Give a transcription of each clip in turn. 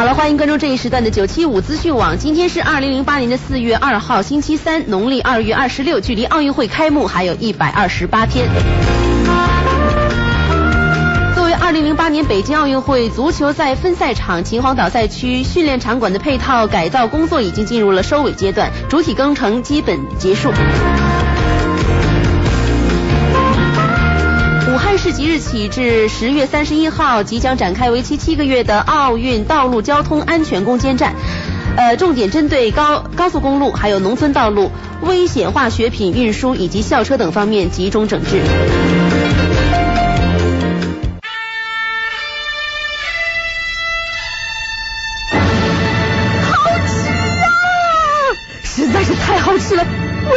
好了，欢迎关注这一时段的九七五资讯网。今天是二零零八年的四月二号，星期三，农历二月二十六，距离奥运会开幕还有一百二十八天。作为二零零八年北京奥运会足球赛分赛场秦皇岛赛区训练场馆的配套改造工作已经进入了收尾阶段，主体工程基本结束。二十即日起至十月三十一号即将展开为期七个月的奥运道路交通安全攻坚战，呃，重点针对高高速公路、还有农村道路、危险化学品运输以及校车等方面集中整治。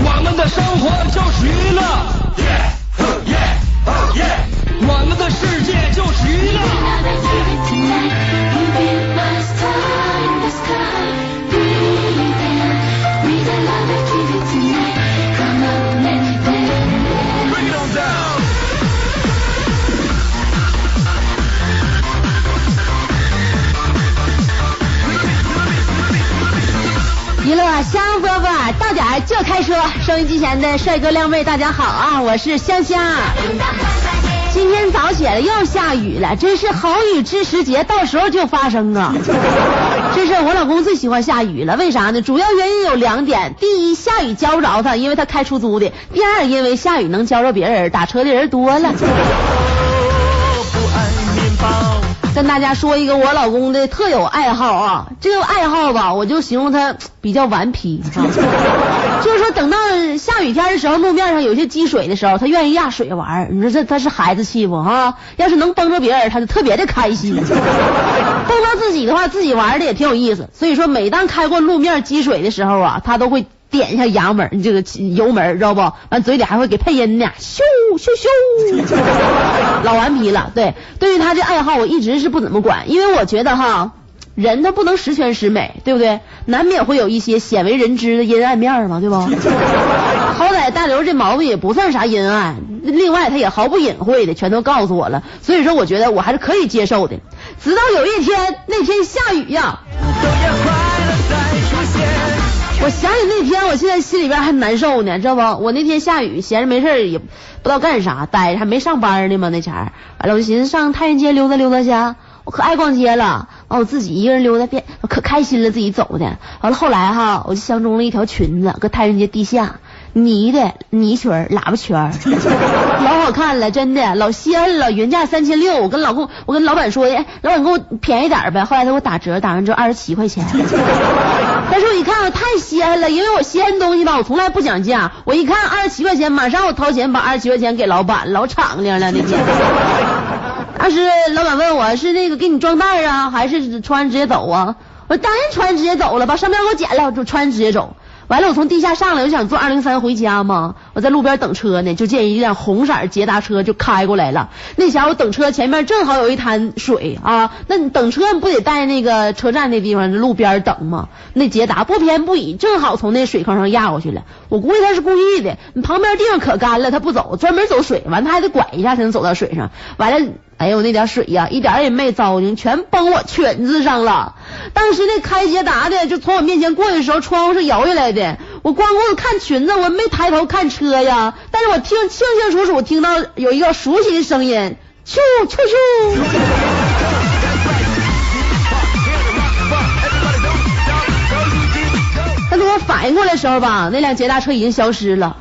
我们的生活就是娱乐，我们的世界就是娱乐。香饽饽到点儿就开车，收音机前的帅哥靓妹大家好啊，我是香香。今天早起来又下雨了，真是好雨知时节，到时候就发生啊！这是我老公最喜欢下雨了，为啥呢？主要原因有两点：第一，下雨浇不着他，因为他开出租的；第二，因为下雨能浇着别人，打车的人多了。跟大家说一个我老公的特有爱好啊，这个爱好吧，我就形容他比较顽皮啊，就是说等到下雨天的时候，路面上有些积水的时候，他愿意压水玩。你说这他是孩子气不啊？要是能帮着别人，他就特别的开心；帮到自己的话，自己玩的也挺有意思。所以说，每当开过路面积水的时候啊，他都会点一下油门，这个油门知道不？完嘴里还会给配音呢，咻咻咻，老顽皮了。对，对于他这爱好，我一直是不怎么管，因为我觉得哈，人他不能十全十美，对不对？难免会有一些鲜为人知的阴暗面嘛，对不？好歹大刘这毛病也不算啥阴暗，另外他也毫不隐晦的全都告诉我了，所以说我觉得我还是可以接受的。直到有一天，那天下雨呀。我想起那天，我现在心里边还难受呢，知道不？我那天下雨，闲着没事也不知道干啥，待着还没上班呢嘛。那前儿完了，我就寻思上太原街溜达溜达去，我可爱逛街了。完我自己一个人溜达，变可开心了，自己走的。完了后来哈，我就相中了一条裙子，搁太原街地下呢的呢裙、喇叭裙，老好看了，真的老稀罕了，原价三千六。我跟老公，我跟老板说的，老板给我便宜点呗。后来他给我打折，打完之后二十七块钱。但是我一看我，太稀罕了，因为我稀罕东西吧，我从来不讲价。我一看二十七块钱，马上我掏钱把二十七块钱给老板，老敞亮了那天。当时老板问我是那个给你装袋啊，还是穿直接走啊？我当然穿直接走了，把上面给我剪了，我就穿直接走。完了，我从地下上来，我想坐二零三回家嘛。我在路边等车呢，就见一辆红色捷达车就开过来了。那前我等车前面正好有一滩水啊，那你等车不得在那个车站那地方路边等吗？那捷达不偏不倚，正好从那水坑上压过去了。我估计他是故意的，你旁边地方可干了，他不走，专门走水，完他还得拐一下才能走到水上。完了。哎呦，那点水呀，一点也没糟践，全崩我裙子上了。当时那开捷达的就从我面前过去的时候，窗户是摇下来的。我光顾着看裙子，我没抬头看车呀。但是我听清清楚楚听到有一个熟悉的声音，咻咻咻。但等我反应过来的时候吧，那辆捷达车已经消失了。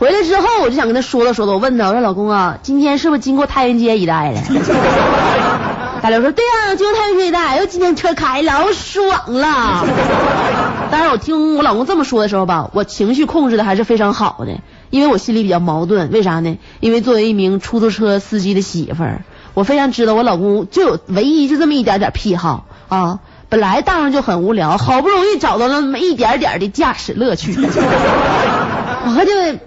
回来之后，我就想跟他说道说道，我问他，我说老公啊，今天是不是经过太原街一带了？大刘说对呀、经过太原街一带，又今天车开老爽了。当然，我听我老公这么说的时候吧，我情绪控制的还是非常好的，因为我心里比较矛盾。为啥呢？因为作为一名出租车司机的媳妇儿，我非常知道我老公就有唯一就这么一点点癖好啊。本来当上就很无聊，好不容易找到了那么一点点的驾驶乐趣，我就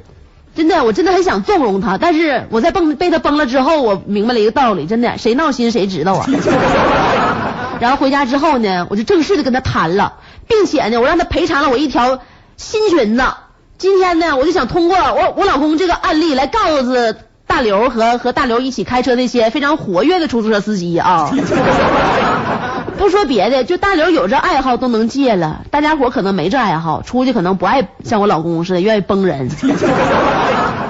真的我真的很想纵容他，但是我在崩被他崩了之后，我明白了一个道理，真的 谁闹心谁知道啊。然后回家之后呢，我就正式的跟他谈了，并且呢，我让他赔偿了我一条新裙子。今天呢，我就想通过我我老公这个案例来告诉大刘和和大刘一起开车那些非常活跃的出租车司机啊。不说别的，就大刘有这爱好都能戒了，大家伙可能没这爱好，出去可能不爱像我老公似的愿意崩人。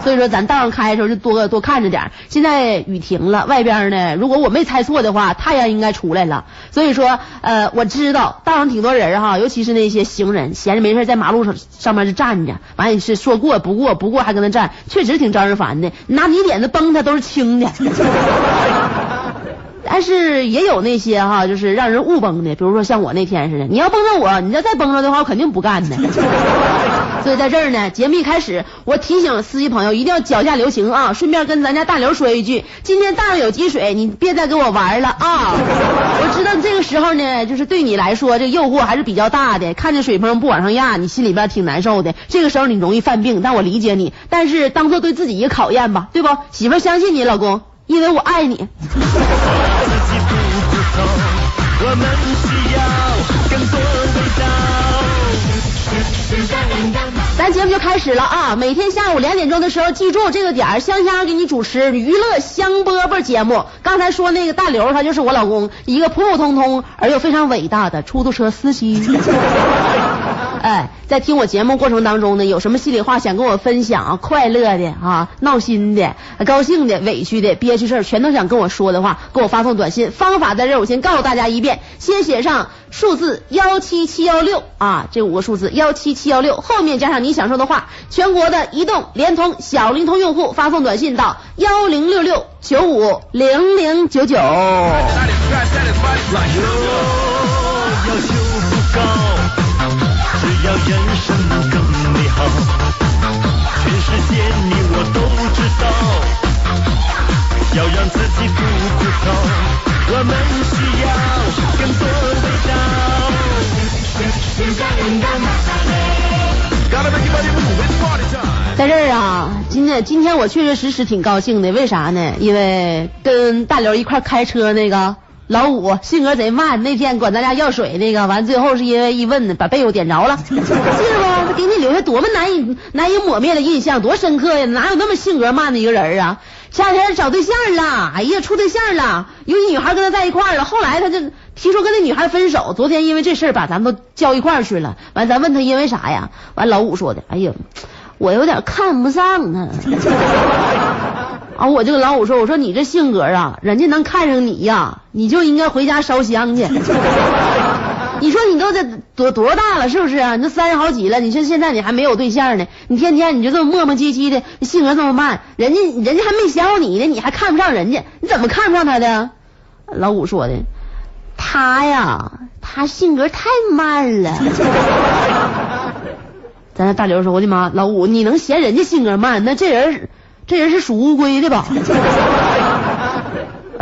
所以说咱道上开的时候就多多看着点。现在雨停了，外边呢，如果我没猜错的话，太阳应该出来了。所以说，呃，我知道道上挺多人哈，尤其是那些行人，闲着没事在马路上上面就站着，完了是说过不过，不过还搁那站，确实挺招人烦的。拿泥点子崩他都是轻的。但是也有那些哈，就是让人误崩的，比如说像我那天似的，你要崩着我，你要再崩着的话，我肯定不干的。所以在这儿呢，节目一开始，我提醒司机朋友一定要脚下留情啊！顺便跟咱家大刘说一句，今天道上有积水，你别再跟我玩了啊！我知道这个时候呢，就是对你来说，这诱惑还是比较大的，看见水坑不往上压，你心里边挺难受的。这个时候你容易犯病，但我理解你，但是当做对自己一个考验吧，对不？媳妇相信你，老公，因为我爱你。节目就开始了啊！每天下午两点钟的时候，记住这个点儿，香香给你主持娱乐香饽饽节目。刚才说那个大刘，他就是我老公，一个普普通通而又非常伟大的出租车司机。哎，在听我节目过程当中呢，有什么心里话想跟我分享？快乐的啊，闹心的，高兴的，委屈的，憋屈事儿，全都想跟我说的话，给我发送短信。方法在这儿，我先告诉大家一遍：先写上数字幺七七幺六啊，这五个数字幺七七幺六，后面加上你想说的话。全国的移动、联通、小灵通用户发送短信到幺零六六九五零零九九。人生更美好，全世界你我都知道。要让自己不枯燥，我们需要更多味道。在这儿啊，今天今天我确确实实挺高兴的，为啥呢？因为跟大刘一块开车那个。老五性格贼慢，那天管咱家要水那个，完最后是因为一问呢，把被窝点着了，记得不？他给你留下多么难以难以抹灭的印象，多深刻呀！哪有那么性格慢的一个人啊？前两天找对象了，哎呀，处对象了，有一女孩跟他在一块了，后来他就提出跟那女孩分手。昨天因为这事儿把咱们都叫一块儿去了，完咱问他因为啥呀？完老五说的，哎呀，我有点看不上他。啊！我就跟老五说：“我说你这性格啊，人家能看上你呀，你就应该回家烧香去。你说你都这多多大了，是不是啊？你都三十好几了，你说现在你还没有对象呢，你天天你就这么磨磨唧唧的，性格这么慢，人家人家还没想你呢，你还看不上人家，你怎么看不上他的？”老五说的：“他呀，他性格太慢了。”咱家大刘说：“我的妈，老五你能嫌人家性格慢？那这人。”这人是属乌龟的吧？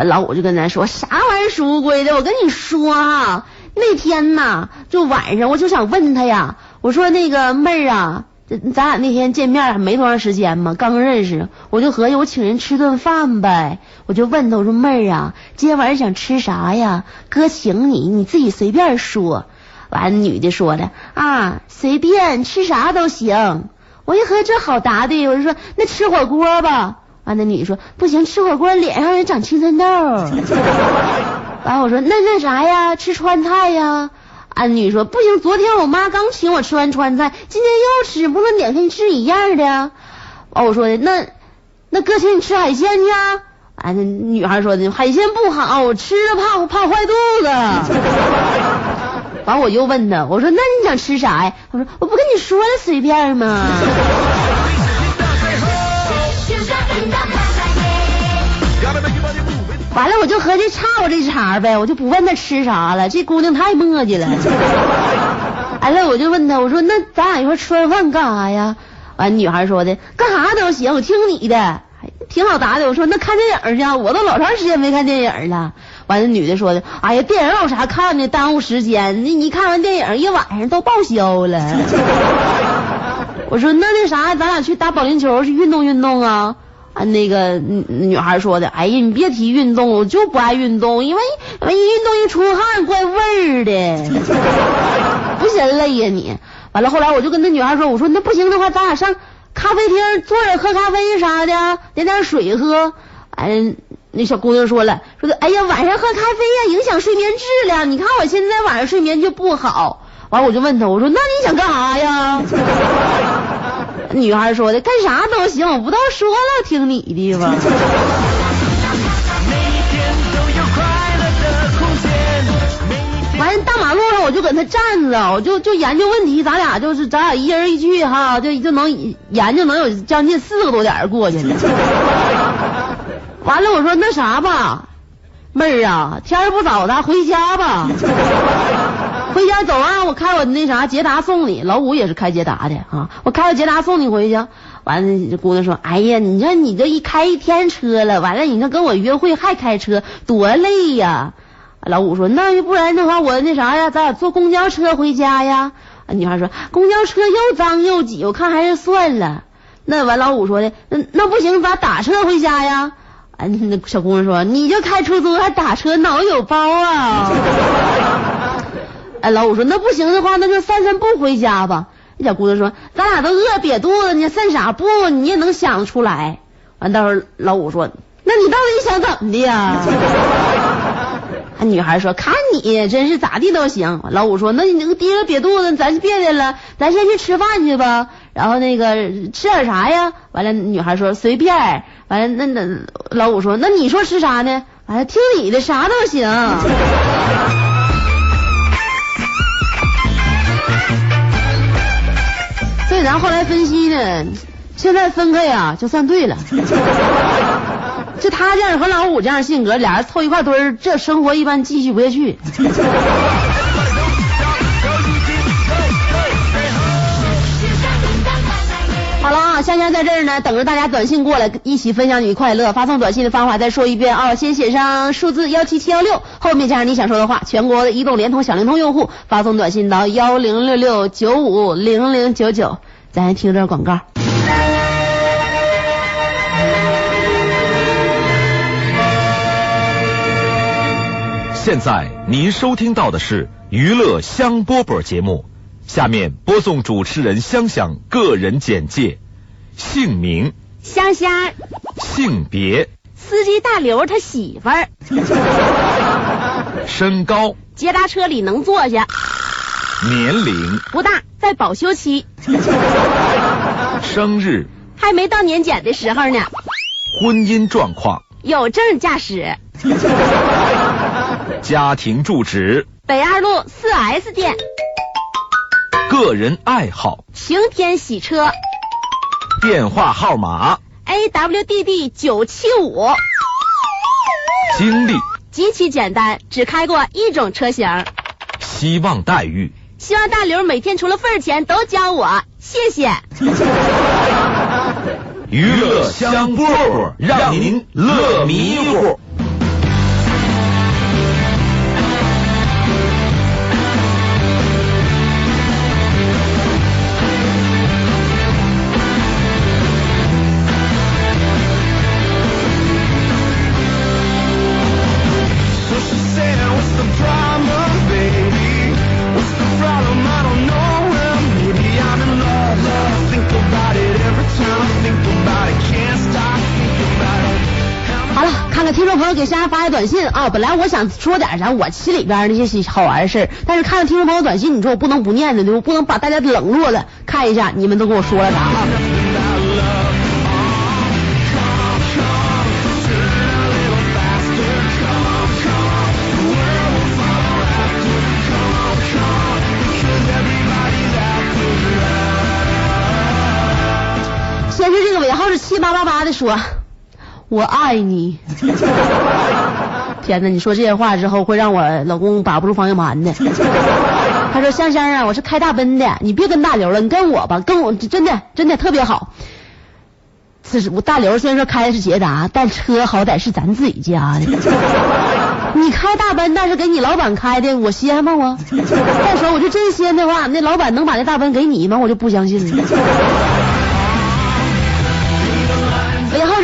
老五就跟咱说啥玩意儿属乌龟的？我跟你说啊，那天呐，就晚上我就想问他呀，我说那个妹儿啊，咱俩那天见面还没多长时间嘛，刚认识，我就合计我请人吃顿饭呗，我就问他我说妹儿啊，今天晚上想吃啥呀？哥请你，你自己随便说。完，女的说了啊，随便吃啥都行。我一合这好答的，我就说那吃火锅吧。完，那女的说不行，吃火锅脸上也长青春痘。完，我说那那啥呀，吃川菜呀。俺女说不行，昨天我妈刚请我吃完川菜，今天又吃，不能两天吃一样的。完，我说的那那哥请你吃海鲜去。俺那女孩说的海鲜不好，吃了怕怕坏肚子。完我又问他，我说那你想吃啥呀？他说我不跟你说了，随便吗？完了我就合计差我这茬呗，我就不问他吃啥了。这姑娘太磨叽了。完了我就问他，我说那咱俩一块吃完饭干啥呀？完女孩说的干啥都行，我听你的。挺好答的。我说那看电影去啊，我都老长时间没看电影了。完了，女的说的，哎呀，电影有啥看的，耽误时间。你你看完电影一晚上都报销了。我说那那啥，咱俩去打保龄球去运动运动啊。啊，那个女孩说的，哎呀，你别提运动，我就不爱运动，因为一运动一出汗怪味儿的，不嫌累呀你。完了，后来我就跟那女孩说，我说那不行的话，咱俩上咖啡厅坐着喝咖啡啥的，点点水喝。哎，那小姑娘说了，说的，哎呀，晚上喝咖啡呀，影响睡眠质量。你看我现在晚上睡眠就不好。完，我就问她，我说那你想干啥呀？女孩说的，干啥都行，我不都说了，听你的吗？完大马路上我就搁那站着，我就就研究问题，咱俩就是咱俩一人一句哈，就就能研究能有将近四个多点过去了。完了，我说那啥吧，妹儿啊，天不早，咱回家吧。回家走啊！我开我那啥捷达送你，老五也是开捷达的啊。我开个捷达送你回去。完了，这姑娘说：“哎呀，你说你这一开一天车了，完了你这跟我约会还开车，多累呀！”老五说：“那要不然的话，我那啥呀，咱俩坐公交车回家呀。”女孩说：“公交车又脏又挤，我看还是算了。”那完，老五说的：“那那不行，咱打车回家呀。”那小姑娘说：“你就开出租还打车，脑子有包啊？” 哎，老五说那不行的话，那就散散步回家吧。那小姑娘说，咱俩都饿瘪肚子呢，散啥步你也能想得出来。完，到时候老五说，那你到底想怎么的呀？女孩说，看你真是咋地都行。老五说，那你那个低着瘪肚子，咱别的了，咱先去吃饭去吧。然后那个吃点啥呀？完了，女孩说随便。完了，那那老五说，那你说吃啥呢？完了，听你的，啥都行。所以咱后来分析呢，现在分开呀就算对了。就他这样和老五这样性格，俩人凑一块堆儿，这生活一般继续不下去。香香在这儿呢，等着大家短信过来，一起分享你快乐。发送短信的方法再说一遍啊，先写上数字幺七七幺六，后面加上你想说的话。全国的移动、联通、小灵通用户发送短信到幺零六六九五零零九九。咱听段广告。现在您收听到的是娱乐香饽饽节目。下面播送主持人香香个人简介：姓名。香香，性别。司机大刘他媳妇儿，身高。捷达车里能坐下，年龄。不大，在保修期，生日。还没到年检的时候呢，婚姻状况。有证驾驶，家庭住址。北二路四 S 店。个人爱好：晴天洗车。电话号码：A W D D 九七五。经历：极其简单，只开过一种车型。希望待遇：希望大刘每天除了份钱都教我，谢谢。娱乐香饽饽，让您乐迷糊。众朋友给珊珊发来短信啊，本来我想说点啥我心里边那些好玩的事但是看到听众朋友短信，你说我不能不念的，我不能把大家冷落了。看一下你们都跟我说了啥啊？先是这个尾号是七八八八的说。我爱你，天哪！你说这些话之后，会让我老公把不住方向盘的。他说：“香香啊，我是开大奔的，你别跟大刘了，你跟我吧，跟我真的真的特别好。”此时我大刘虽然说开的是捷达，但车好歹是咱自己家的。你开大奔，但是给你老板开的，我仙吗我？再说我就真仙的话，那老板能把那大奔给你吗？我就不相信了。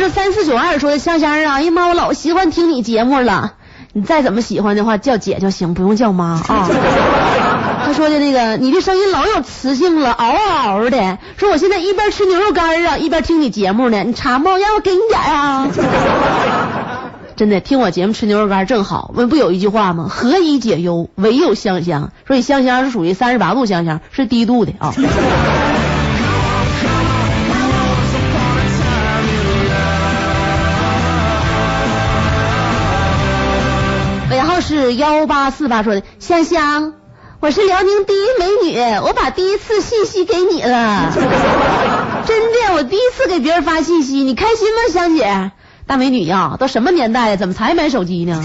三四九二说的香香啊，哎呀妈，我老喜欢听你节目了。你再怎么喜欢的话，叫姐就行，不用叫妈啊。他说的那个，你的声音老有磁性了，嗷嗷嗷的。说我现在一边吃牛肉干啊，一边听你节目呢。你馋不？让我给你点啊。真的，听我节目吃牛肉干正好。问不有一句话吗？何以解忧，唯有香香。所以香香是属于三十八度香香，是低度的啊。尾是幺八四八说的，香香，我是辽宁第一美女，我把第一次信息给你了。真的，我第一次给别人发信息，你开心吗，香姐？大美女呀，都什么年代了，怎么才买手机呢？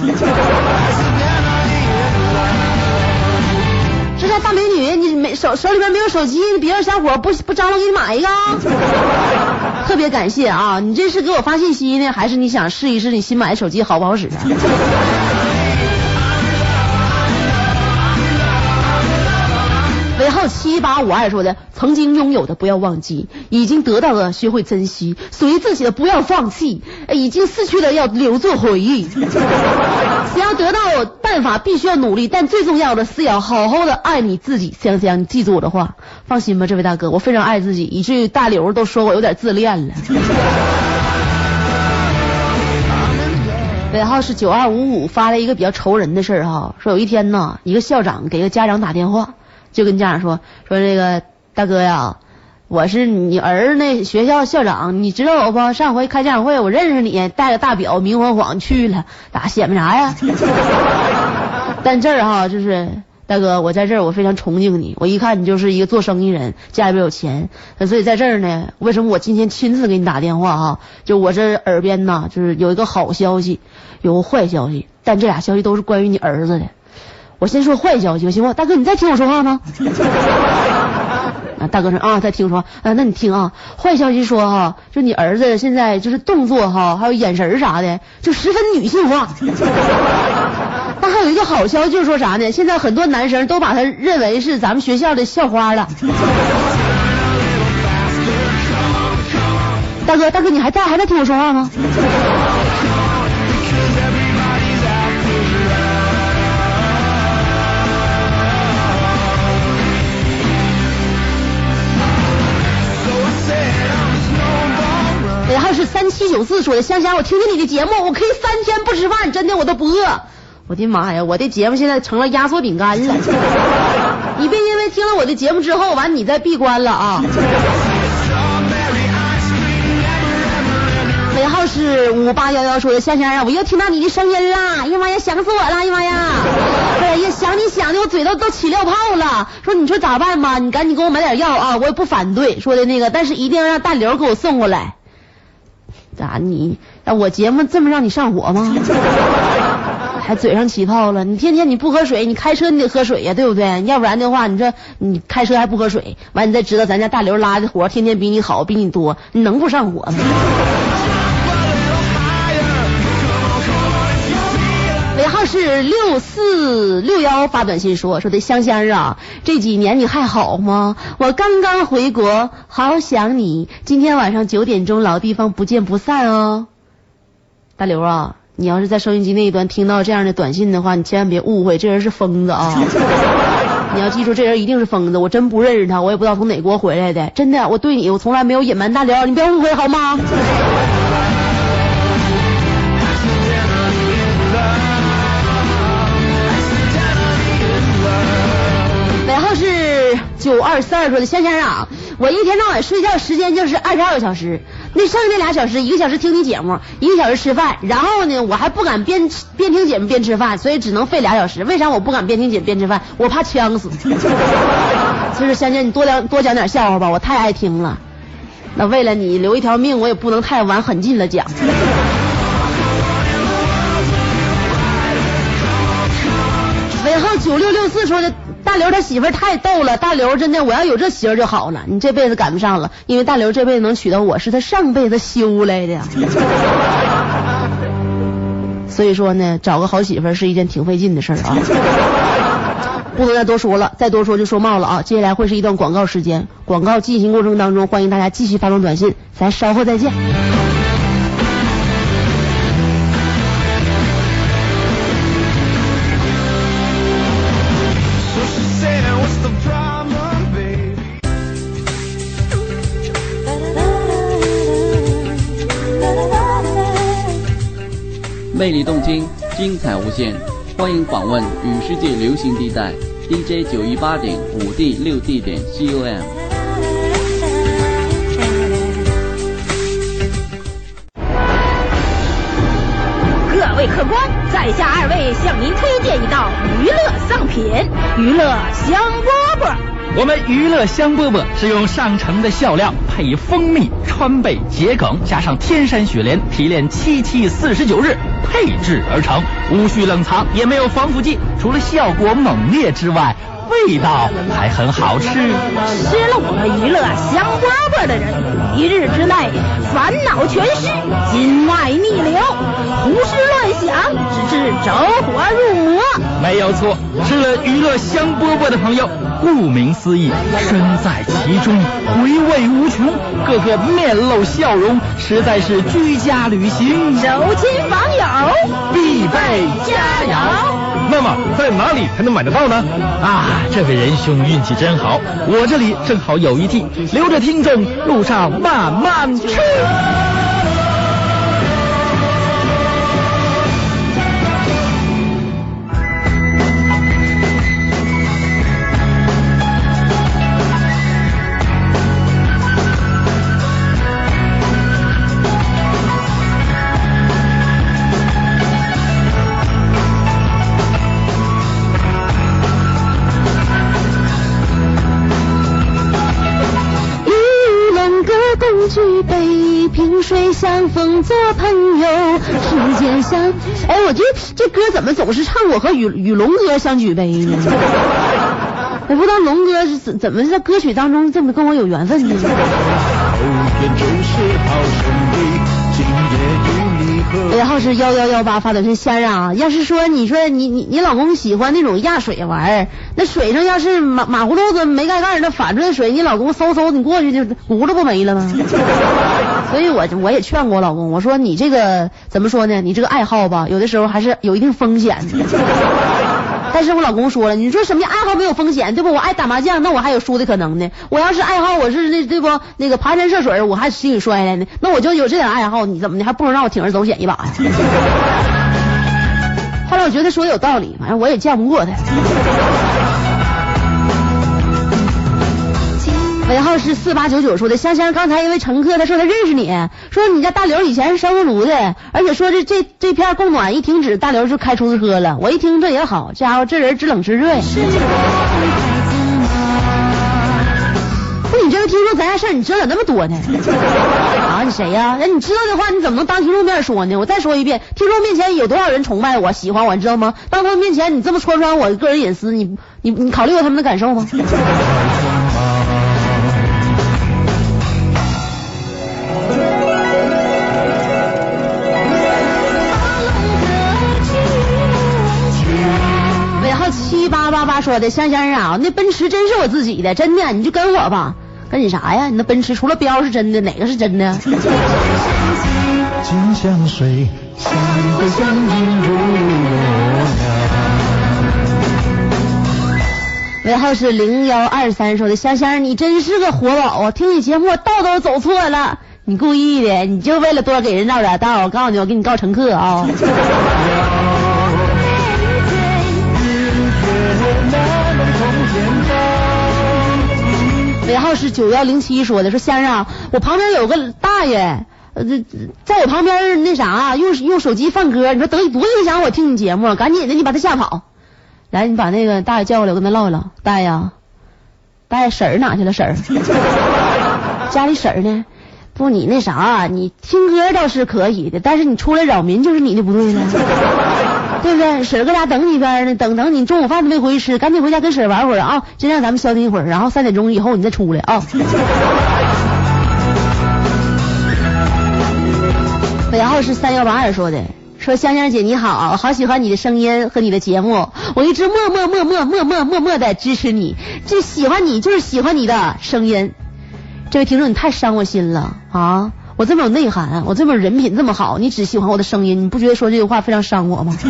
是啊，大美女，你没手手里边没有手机，别的小伙不不张罗给你买一个？特别感谢啊，你这是给我发信息呢，还是你想试一试你新买的手机好不好使啊？七八五二说的，曾经拥有的不要忘记，已经得到的学会珍惜，属于自己的不要放弃，已经失去的要留作回忆。想要得到办法，必须要努力，但最重要的是要好好的爱你自己。香香，你记住我的话，放心吧，这位大哥，我非常爱自己，以至于大刘都说我有点自恋了。尾号是九二五五发了一个比较愁人的事儿哈，说有一天呢，一个校长给一个家长打电话。就跟家长说说这个大哥呀，我是你儿那学校校长，你知道我不？上回开家长会我认识你，带个大表明晃晃去了，咋显摆啥呀？但这儿哈就是大哥，我在这儿我非常崇敬你，我一看你就是一个做生意人，家里边有钱，所以在这儿呢，为什么我今天亲自给你打电话哈？就我这耳边呢，就是有一个好消息，有个坏消息，但这俩消息都是关于你儿子的。我先说坏消息，行不？大哥，你在听我说话吗？啊，大哥说啊，在听说啊，那你听啊，坏消息说哈，就你儿子现在就是动作哈，还有眼神啥的，就十分女性化。那还有一个好消息，就是说啥呢？现在很多男生都把他认为是咱们学校的校花了。大哥，大哥，你还在还在听我说话吗？尾号是三七九四说的，香香，我听听你的节目，我可以三天不吃饭，真的我都不饿。我的妈呀，我的节目现在成了压缩饼干了。你别因为听了我的节目之后，完你再闭关了啊。尾号是五八幺幺说的，香香啊，我又听到你的声音啦！哎呀妈呀，想死我了！哎呀妈呀，哎呀，想你想的我嘴都都起尿泡了。说你说咋办吧？你赶紧给我买点药啊！我也不反对，说的那个，但是一定要让大刘给我送过来。咋你？我节目这么让你上火吗？还嘴上起泡了？你天天你不喝水，你开车你得喝水呀，对不对？要不然的话，你说你开车还不喝水，完你再知道咱家大刘拉的活天天比你好，比你多，你能不上火吗？是六四六幺发短信说说的香香啊，这几年你还好吗？我刚刚回国，好想你。今天晚上九点钟老地方不见不散哦。大刘啊，你要是在收音机那一端听到这样的短信的话，你千万别误会，这人是疯子啊！你要记住，这人一定是疯子，我真不认识他，我也不知道从哪国回来的，真的，我对你我从来没有隐瞒。大刘，你别误会好吗？九二四二说的，香香啊，我一天到晚睡觉时间就是二十二个小时，那剩下那俩小时，一个小时听你节目，一个小时吃饭，然后呢，我还不敢边边听节目边吃饭，所以只能费俩小时。为啥我不敢边听节目边吃饭？我怕呛死。其实香香，你多讲多讲点笑话吧，我太爱听了。那为了你留一条命，我也不能太往狠劲了讲。尾号九六六四说的，大大刘他媳妇太逗了，大刘真的，我要有这媳妇就好了。你这辈子赶不上了，因为大刘这辈子能娶到我是他上辈子修来的。所以说呢，找个好媳妇是一件挺费劲的事儿啊。不能再多说了，再多说就说冒了啊！接下来会是一段广告时间，广告进行过程当中，欢迎大家继续发送短信，咱稍后再见。魅力动听，精彩无限，欢迎访问与世界流行地带 DJ 九一八点五 D 六 D 点 COM。各位客官，在下二位向您推荐一道娱乐上品——娱乐香饽饽。我们娱乐香饽饽是用上乘的笑料，配以蜂蜜、川贝、桔梗，加上天山雪莲提炼七七四十九日配制而成，无需冷藏，也没有防腐剂，除了效果猛烈之外，味道还很好吃。吃了我们娱乐香饽饽的人，一日之内烦恼全失，心脉逆流，胡思乱想，直至走火入魔。没有错，吃了娱乐香饽饽的朋友，顾名思义，身在其中，回味无穷，个个面露笑容，实在是居家旅行走亲访友，必备佳肴。那么在哪里才能买得到呢？啊，这位仁兄运气真好，我这里正好有一屉，留着听众路上慢慢吃。做朋友，时间相。哎，我这这歌怎么总是唱我和与与龙哥相举杯呢？我不知道龙哥是怎怎么在歌曲当中这么跟我有缘分呢？尾号是幺幺幺八，发短信仙儿啊！要是说你说你你你老公喜欢那种压水玩儿，那水上要是马马葫芦子没盖盖儿，那反着水，你老公嗖嗖你过去就轱辘不没了吗？所以我我也劝过我老公，我说你这个怎么说呢？你这个爱好吧，有的时候还是有一定风险的。但是我老公说了，你说什么爱好没有风险，对不？我爱打麻将，那我还有输的可能呢。我要是爱好我是那对不那个爬山涉水，我还心里摔来呢。那我就有这点爱好，你怎么的？还不如让我铤而走险一把呀。后来我觉得说的有道理，反正我也犟不过他。尾号是四八九九说的，香香刚才一位乘客他说他认识你，说你家大刘以前是烧锅炉的，而且说这这这片供暖一停止，大刘就开出租车了。我一听这也好，家伙这人知冷知热呀。不，你这个听说咱家事儿，你知道咋那么多呢？啊，你谁呀、那你知道的话，你怎么能当听众面说呢？我再说一遍，听众面前有多少人崇拜我、喜欢我，你知道吗？当他们面前你这么戳穿我个人隐私，你你你考虑过他们的感受吗？他说的，香香啊，那奔驰真是我自己的，真的，你就跟我吧。跟你啥呀？你那奔驰除了标是真的，哪个是真的？金香水，相会相映入尾号是零幺二三说的，香香你真是个活宝啊！听你节目道都走错了，你故意的，你就为了多给人绕点道。我告诉你，我给你告乘客啊！然后是九幺零七说的，说先生，我旁边有个大爷，呃，在我旁边那啥，用用手机放歌，你说得多影响我听你节目，赶紧的，你把他吓跑。来，你把那个大爷叫过来，我跟他唠一唠。大爷，大爷婶儿哪去了？婶儿，家里婶儿呢？不，你那啥，你听歌倒是可以的，但是你出来扰民就是你的不对了。对不对？婶儿搁家等你边呢，等等你中午饭都没回去吃，赶紧回家跟婶儿玩会儿啊！先让咱们消停一会儿，然后三点钟以后你再出来啊。尾号是三幺八二说的，说香香姐你好，好喜欢你的声音和你的节目，我一直默默默默默默默默的支持你，就喜欢你就是喜欢你的声音。这位听众你太伤我心了啊！我这么有内涵，我这么人品这么好，你只喜欢我的声音，你不觉得说这句话非常伤我吗？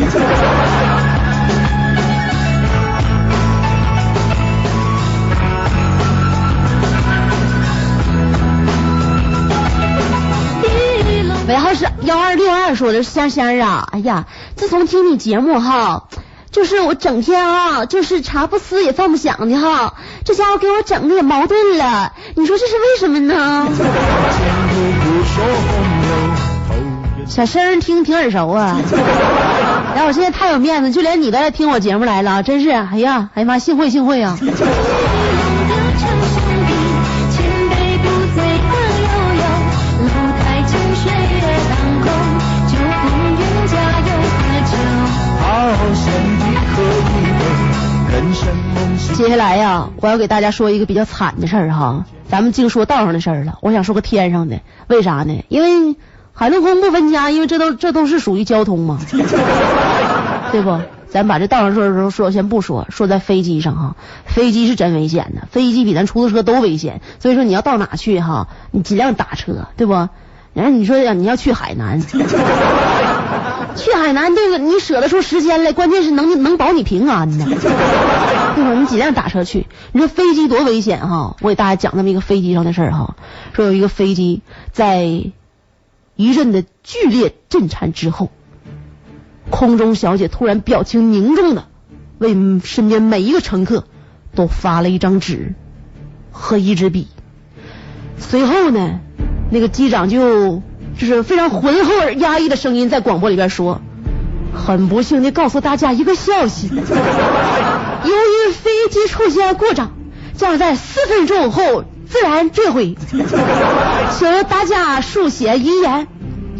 尾号是幺二六二说的香香啊，哎呀，自从听你节目哈，就是我整天啊，就是茶不思也饭不想的哈，这家伙给我整的也矛盾了，你说这是为什么呢？小声听挺耳熟啊，然后我现在太有面子，就连你都来听我节目来了，真是，哎呀，哎呀妈，幸会幸会啊！接下来呀，我要给大家说一个比较惨的事儿哈，咱们净说道上的事儿了，我想说个天上的，为啥呢？因为海陆空不分家，因为这都这都是属于交通嘛，对不？咱把这道上说的时候说先不说，说在飞机上哈，飞机是真危险的，飞机比咱出租车都危险，所以说你要到哪去哈，你尽量打车，对不？然后你说你要去海南。去海南这个你舍得出时间来，关键是能能保你平安呢，对吧？你尽量打车去。你说飞机多危险哈！我给大家讲这么一个飞机上的事儿哈，说有一个飞机在一阵的剧烈震颤之后，空中小姐突然表情凝重的为身边每一个乘客都发了一张纸和一支笔。随后呢，那个机长就。就是非常浑厚而压抑的声音在广播里边说：“很不幸的告诉大家一个消息，由于飞机出现故障，将在四分钟后自然坠毁，请大家书写遗言。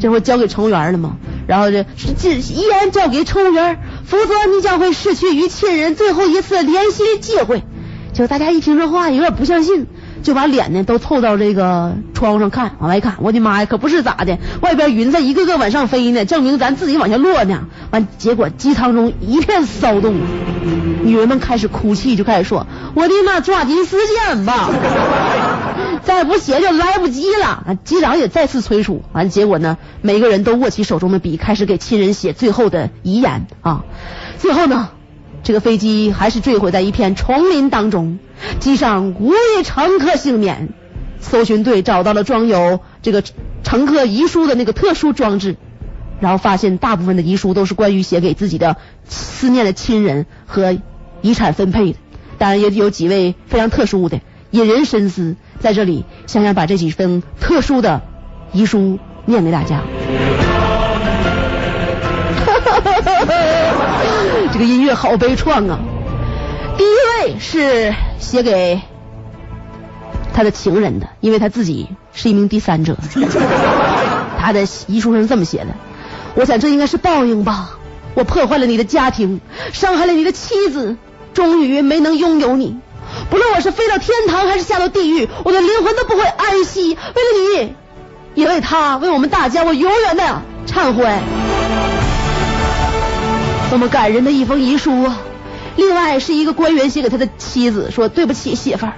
这会交给乘务员了吗？然后这这遗言交给乘务员，否则你将会失去与亲人最后一次联系的机会。”就大家一听这话，有点不相信。就把脸呢都凑到这个窗户上看，往外看。我的妈呀，可不是咋的，外边云在一个个往上飞呢，证明咱自己往下落呢。完，结果机舱中一片骚动，女人们开始哭泣，就开始说：“我的妈，抓紧时间吧，再不写就来不及了。”机长也再次催促。完，结果呢，每个人都握起手中的笔，开始给亲人写最后的遗言啊。最后呢。这个飞机还是坠毁在一片丛林当中，机上无一乘客幸免。搜寻队找到了装有这个乘客遗书的那个特殊装置，然后发现大部分的遗书都是关于写给自己的思念的亲人和遗产分配的，当然也有几位非常特殊的，引人深思。在这里，想想把这几份特殊的遗书念给大家。这个音乐好悲怆啊！第一位是写给他的情人的，因为他自己是一名第三者。他的遗书上这么写的：我想这应该是报应吧。我破坏了你的家庭，伤害了你的妻子，终于没能拥有你。不论我是飞到天堂还是下到地狱，我的灵魂都不会安息。为了你，也为他，为我们大家，我永远的忏悔。多么感人的一封遗书啊！另外是一个官员写给他的妻子，说：“对不起，媳妇儿，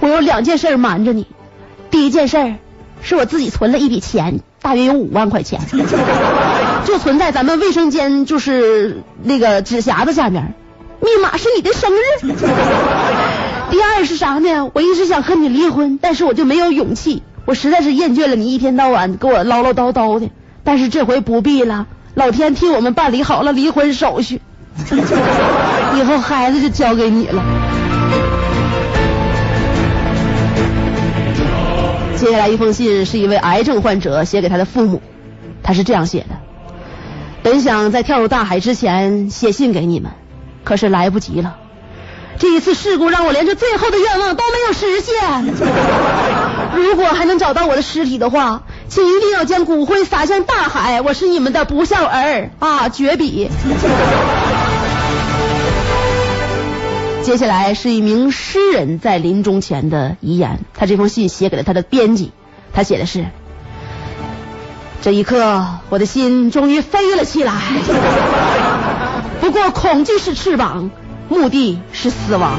我有两件事瞒着你。第一件事是我自己存了一笔钱，大约有五万块钱，就存在咱们卫生间就是那个纸匣子下面，密码是你的生日。第二是啥呢？我一直想和你离婚，但是我就没有勇气，我实在是厌倦了你一天到晚给我唠唠叨叨的。但是这回不必了。”老天替我们办理好了离婚手续，以后孩子就交给你了。接下来一封信是一位癌症患者写给他的父母，他是这样写的：本想在跳入大海之前写信给你们，可是来不及了。这一次事故让我连这最后的愿望都没有实现。如果还能找到我的尸体的话。请一定要将骨灰撒向大海，我是你们的不孝儿啊！绝笔。接下来是一名诗人在临终前的遗言，他这封信写给了他的编辑，他写的是：这一刻，我的心终于飞了起来。不过，恐惧是翅膀，目的是死亡。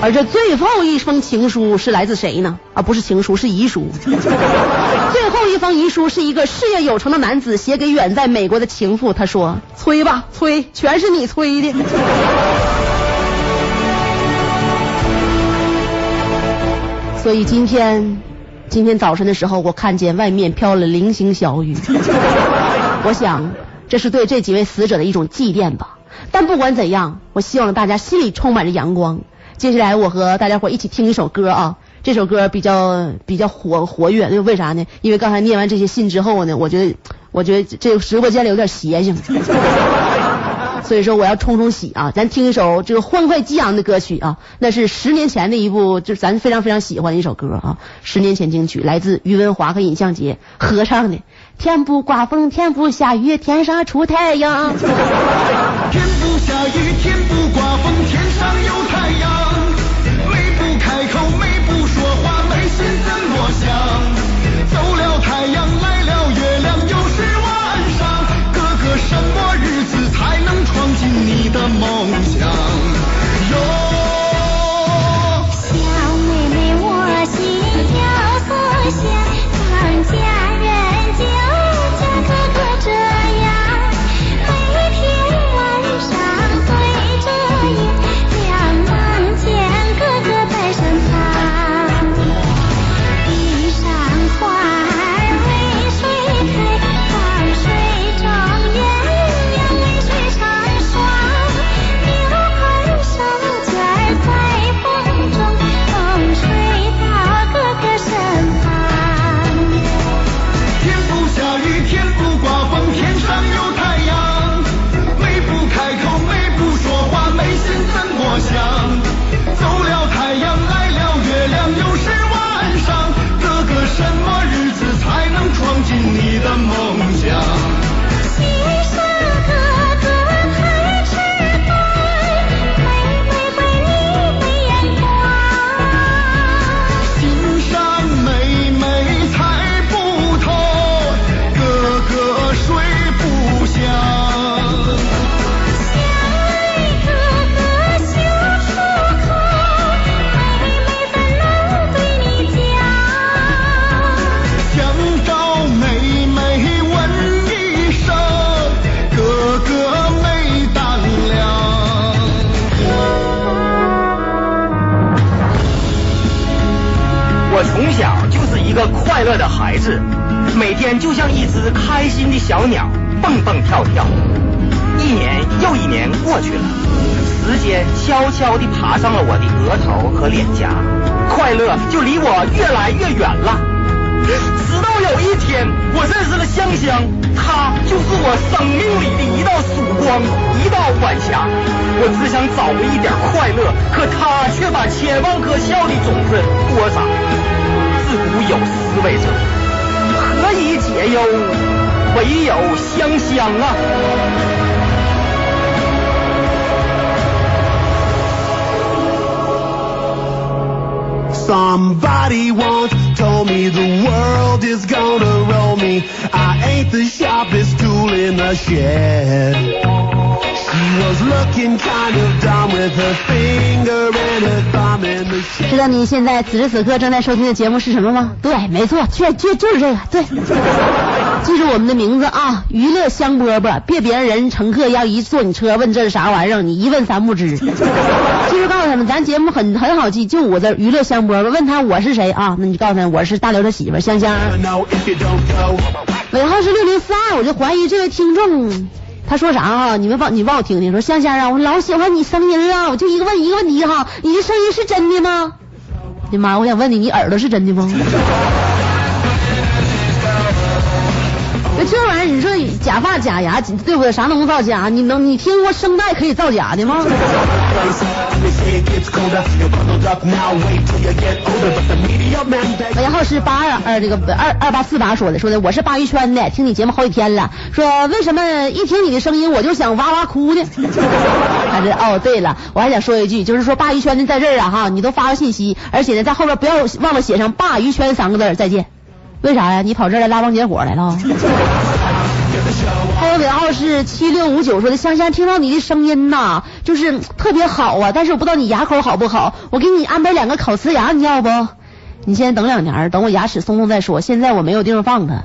而这最后一封情书是来自谁呢？啊，不是情书，是遗书。最后一封遗书是一个事业有成的男子写给远在美国的情妇，他说：“催吧，催，全是你催的。”所以今天，今天早晨的时候，我看见外面飘了零星小雨。我想，这是对这几位死者的一种祭奠吧。但不管怎样，我希望大家心里充满着阳光。接下来，我和大家伙一起听一首歌啊，这首歌比较比较活活跃，为啥呢？因为刚才念完这些信之后呢，我觉得我觉得这个直播间里有点邪性，所以说我要冲冲喜啊！咱听一首这个欢快激昂的歌曲啊，那是十年前的一部，就是咱非常非常喜欢的一首歌啊，十年前金曲，来自于文华和尹相杰合唱的。天不刮风，天不下雨，天上出太阳。天不下雨，天不刮风，天上有我从小就是一个快乐的孩子每天就像一只开心的小鸟蹦蹦跳跳。一年又一年过去了时间悄悄地爬上了我的额头和脸颊快乐就离我越来越远了。直到有一天，我认识了香香，她就是我生命里的一道曙光，一道晚霞。我只想找回一点快乐，可她却把千万颗笑的种子播撒。自古有思维者，何以解忧？唯有香香啊！Somebody wants. Told me the world is gonna roll me. I ain't the sharpest tool in the shed. She was looking kind of dumb with her finger and her thumb in the shed. 知道你现在此时此刻正在收听的节目是什么吗？对，没错，就就就是这个，对。记住我们的名字啊，娱乐香饽饽，别别人乘客要一坐你车问这是啥玩意儿，你一问三不知。记住告诉他们，咱节目很很好记，就五字，娱乐香饽饽。问他我是谁啊？那你告诉他我是大刘的媳妇香香。尾号是六零四二，我就怀疑这位听众他说啥啊？你们帮你帮我听听，说香香啊，我老喜欢你声音啊，我就一个问一个问题哈，你的声音是真的吗？你妈，我想问你，你耳朵是真的吗？就这玩意儿，你说假发假牙，对不对？啥能造假？你能你听过声带可以造假的吗？尾号是八二二这个二二八四八说的，说的我是鲅鱼圈的，听你节目好几天了，说为什么一听你的声音我就想哇哇哭呢？还是哦，对了，我还想说一句，就是说鲅鱼圈的在这儿啊哈，你都发个信息，而且呢在后边不要忘了写上鲅鱼圈三个字，再见。为啥呀？你跑这儿来拉帮结伙来了？还有尾号是七六五九说的，香香听到你的声音呐，就是特别好啊，但是我不知道你牙口好不好，我给你安排两个烤瓷牙，你要不？你先等两年，等我牙齿松动再说，现在我没有地方放它。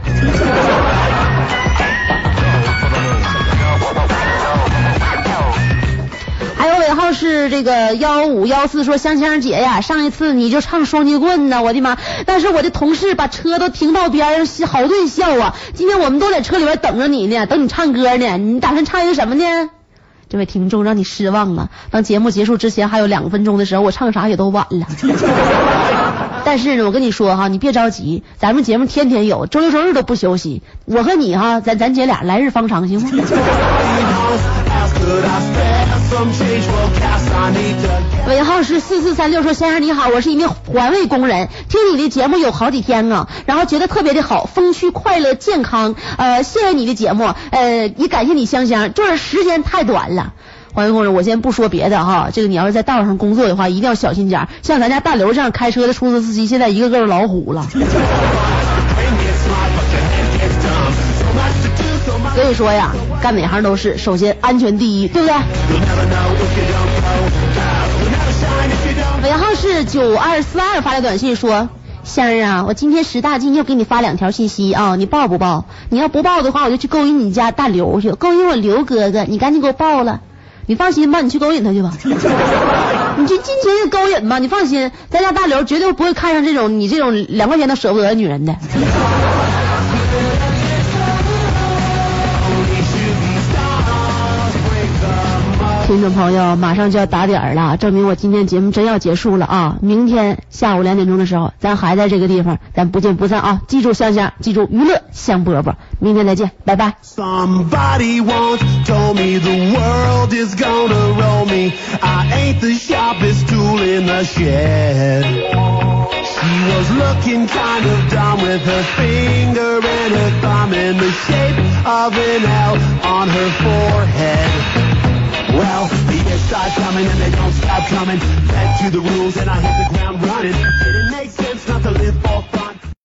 然后是这个幺五幺四说香香姐呀，上一次你就唱双截棍呢，我的妈！但是我的同事把车都停到边上，好顿笑啊。今天我们都在车里边等着你呢，等你唱歌呢。你打算唱一个什么呢？这位听众让你失望了。当节目结束之前还有两分钟的时候，我唱啥也都晚了。但是呢，我跟你说哈，你别着急，咱们节目天天有，周六周日都不休息。我和你哈，咱咱姐俩来日方长，行吗？尾号是四四三六，说先生你好，我是一名环卫工人，听你的节目有好几天啊，然后觉得特别的好，风趣快乐健康，呃，谢谢你的节目，呃，也感谢你香香，就是时间太短了。环卫工人，我先不说别的哈，这个你要是在道上工作的话，一定要小心点像咱家大刘这样开车的出租司机，现在一个个都老虎了。所以说呀，干哪行都是，首先安全第一，对不对？尾号是九二四二发来短信说，仙儿啊，我今天十大禁又给你发两条信息啊，你报不报？你要不报的话，我就去勾引你家大刘去，勾引我刘哥哥，你赶紧给我报了。你放心吧，你去勾引他去吧，你去尽情的勾引吧，你放心，咱家大刘绝对不会看上这种你这种两块钱都舍不得的女人的。听众朋友，马上就要打点儿了，证明我今天节目真要结束了啊！明天下午两点钟的时候，咱还在这个地方，咱不见不散啊！记住香香，记住娱乐香饽饽，明天再见，拜拜。Somebody once told me the world is gonna roll me. I ain't the sharpest tool in the shed. She was looking kind of dumb with her finger and her thumb in the shape of an L on her forehead. Start coming and they don't stop coming. Back to the rules and I hit the ground running. Didn't make sense not to live